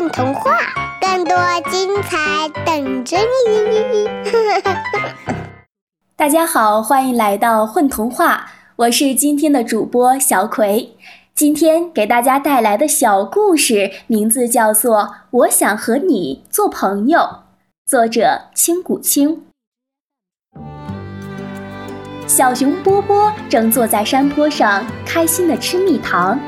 混童话，更多精彩等着你！大家好，欢迎来到混童话，我是今天的主播小葵。今天给大家带来的小故事名字叫做《我想和你做朋友》，作者青谷青。小熊波波正坐在山坡上，开心的吃蜜糖。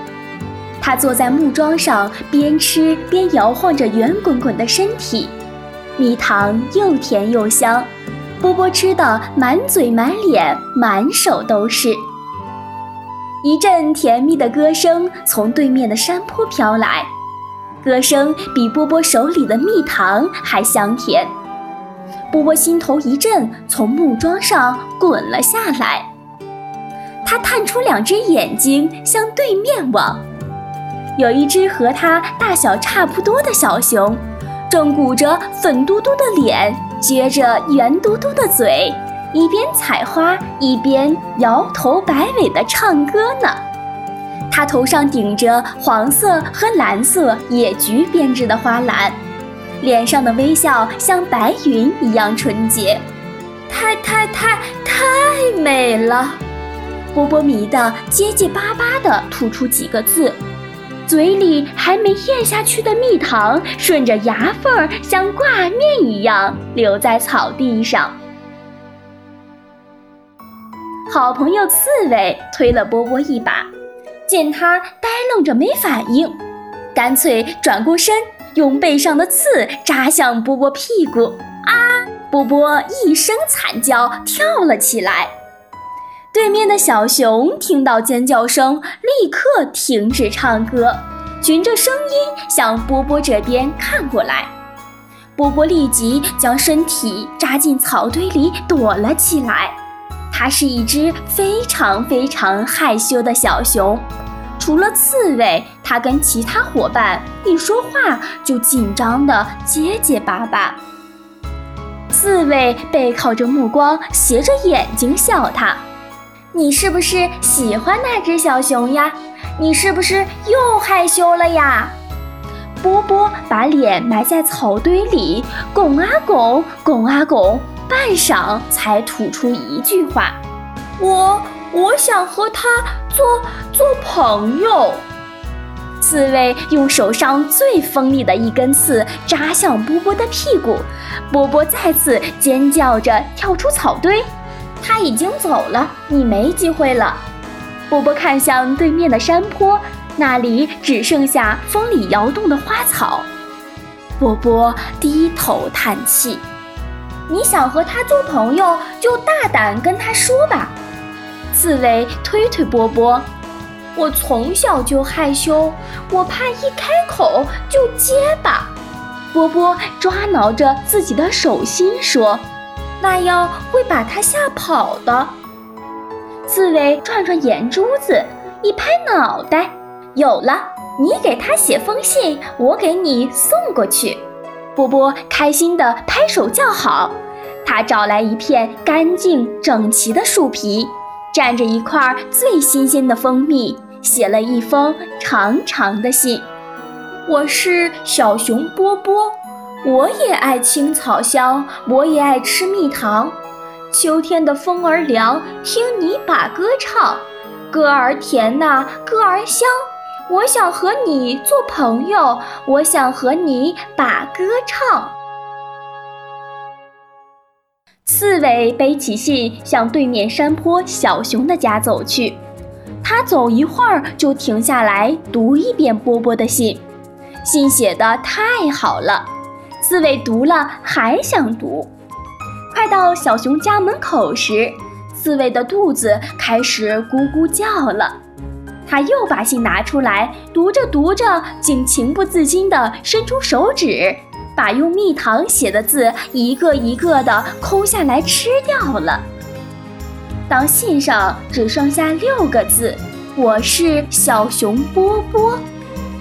他坐在木桩上，边吃边摇晃着圆滚滚的身体，蜜糖又甜又香，波波吃的满嘴满脸满手都是。一阵甜蜜的歌声从对面的山坡飘来，歌声比波波手里的蜜糖还香甜。波波心头一震，从木桩上滚了下来。他探出两只眼睛向对面望。有一只和它大小差不多的小熊，正鼓着粉嘟嘟的脸，撅着圆嘟嘟的嘴，一边采花一边摇头摆尾地唱歌呢。它头上顶着黄色和蓝色野菊编织的花篮，脸上的微笑像白云一样纯洁，太太太太美了！波波迷得结结巴巴地吐出几个字。嘴里还没咽下去的蜜糖，顺着牙缝儿像挂面一样留在草地上。好朋友刺猬推了波波一把，见他呆愣着没反应，干脆转过身，用背上的刺扎向波波屁股。啊！波波一声惨叫，跳了起来。对面的小熊听到尖叫声，立刻停止唱歌，循着声音向波波这边看过来。波波立即将身体扎进草堆里躲了起来。它是一只非常非常害羞的小熊，除了刺猬，它跟其他伙伴一说话就紧张的结结巴巴。刺猬背靠着目光，斜着眼睛笑它。你是不是喜欢那只小熊呀？你是不是又害羞了呀？波波把脸埋在草堆里，拱啊拱，拱啊拱，半晌才吐出一句话：“我我想和他做做朋友。”刺猬用手上最锋利的一根刺扎向波波的屁股，波波再次尖叫着跳出草堆。他已经走了，你没机会了。波波看向对面的山坡，那里只剩下风里摇动的花草。波波低头叹气：“你想和他做朋友，就大胆跟他说吧。”刺猬推推波波：“我从小就害羞，我怕一开口就结巴。”波波抓挠着自己的手心说。那样会把他吓跑的。刺猬转转眼珠子，一拍脑袋，有了！你给他写封信，我给你送过去。波波开心地拍手叫好。他找来一片干净整齐的树皮，蘸着一块最新鲜的蜂蜜，写了一封长长的信。我是小熊波波。我也爱青草香，我也爱吃蜜糖。秋天的风儿凉，听你把歌唱，歌儿甜呐，歌儿香。我想和你做朋友，我想和你把歌唱。刺猬背起信向对面山坡小熊的家走去，他走一会儿就停下来读一遍波波的信，信写的太好了。刺猬读了还想读，快到小熊家门口时，刺猬的肚子开始咕咕叫了。他又把信拿出来，读着读着，竟情不自禁地伸出手指，把用蜜糖写的字一个一个地抠下来吃掉了。当信上只剩下六个字“我是小熊波波”，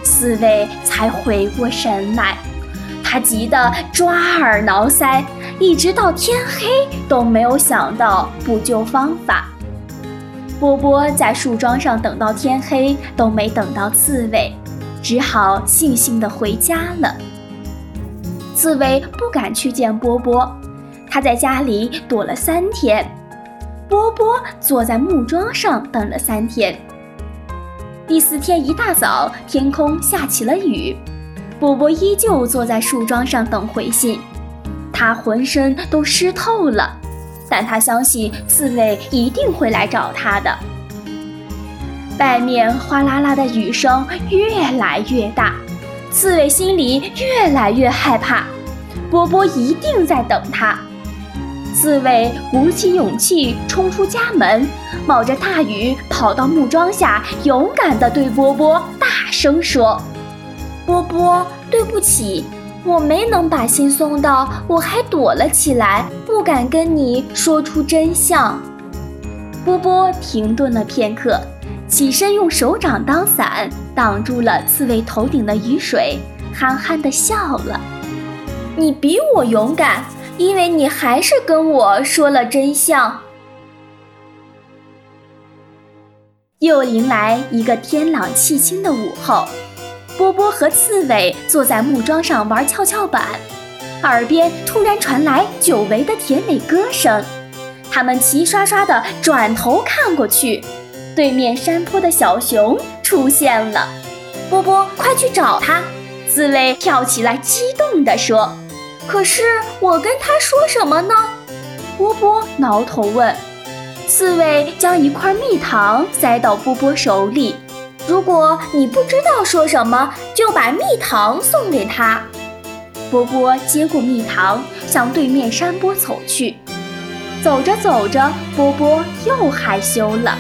刺猬才回过神来。他急得抓耳挠腮，一直到天黑都没有想到补救方法。波波在树桩上等到天黑，都没等到刺猬。只好悻悻地回家了。刺猬不敢去见波波，他在家里躲了三天。波波坐在木桩上等了三天。第四天一大早，天空下起了雨，波波依旧坐在树桩上等回信。他浑身都湿透了，但他相信刺猬一定会来找他的。外面哗啦啦的雨声越来越大，刺猬心里越来越害怕。波波一定在等他。刺猬鼓起勇气冲出家门，冒着大雨跑到木桩下，勇敢地对波波大声说：“波波，对不起，我没能把信送到，我还躲了起来，不敢跟你说出真相。”波波停顿了片刻，起身用手掌当伞，挡住了刺猬头顶的雨水，憨憨地笑了：“你比我勇敢。”因为你还是跟我说了真相。又迎来一个天朗气清的午后，波波和刺猬坐在木桩上玩跷跷板，耳边突然传来久违的甜美歌声。他们齐刷刷地转头看过去，对面山坡的小熊出现了。波波，快去找它！刺猬跳起来，激动地说。可是我跟他说什么呢？波波挠头问。刺猬将一块蜜糖塞到波波手里。如果你不知道说什么，就把蜜糖送给他。波波接过蜜糖，向对面山坡走去。走着走着，波波又害羞了。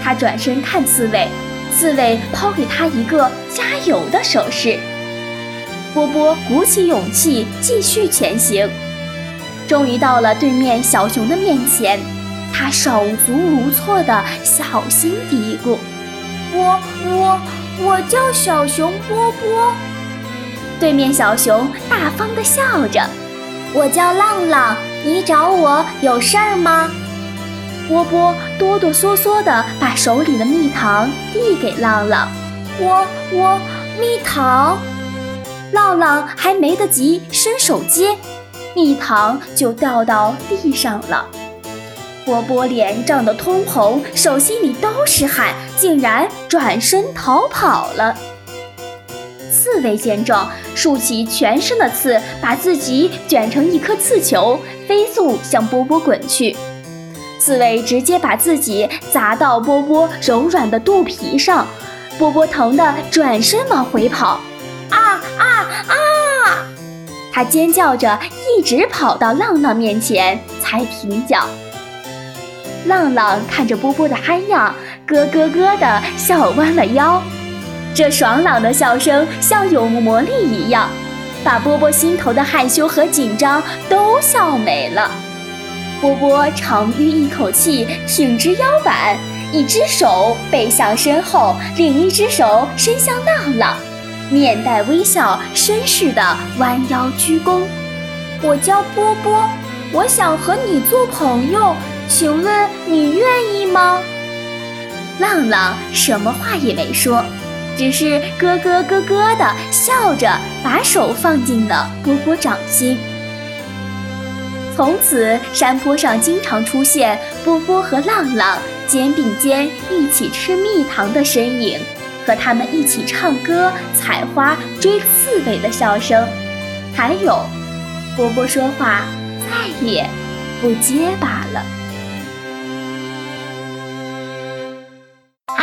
他转身看刺猬，刺猬抛给他一个加油的手势。波波鼓起勇气继续前行，终于到了对面小熊的面前。他手足无措地小心嘀咕：“我我我叫小熊波波。”对面小熊大方地笑着：“我叫浪浪，你找我有事儿吗？”波波哆哆嗦嗦地把手里的蜜糖递给浪浪：“我我蜜糖。”浪浪还没得及伸手接，蜜糖就掉到地上了。波波脸涨得通红，手心里都是汗，竟然转身逃跑了。刺猬见状，竖起全身的刺，把自己卷成一颗刺球，飞速向波波滚去。刺猬直接把自己砸到波波柔软的肚皮上，波波疼得转身往回跑。啊啊啊！他尖叫着，一直跑到浪浪面前才停脚。浪浪看着波波的憨样，咯咯咯地笑弯了腰。这爽朗的笑声像有魔力一样，把波波心头的害羞和紧张都笑没了。波波长吁一口气，挺直腰板，一只手背向身后，另一只手伸向浪浪。面带微笑，绅士的弯腰鞠躬。我叫波波，我想和你做朋友，请问你愿意吗？浪浪什么话也没说，只是咯咯咯咯的笑着，把手放进了波波掌心。从此，山坡上经常出现波波和浪浪肩并肩一起吃蜜糖的身影。和他们一起唱歌、采花、追刺猬的笑声，还有波波说话再也不结巴了。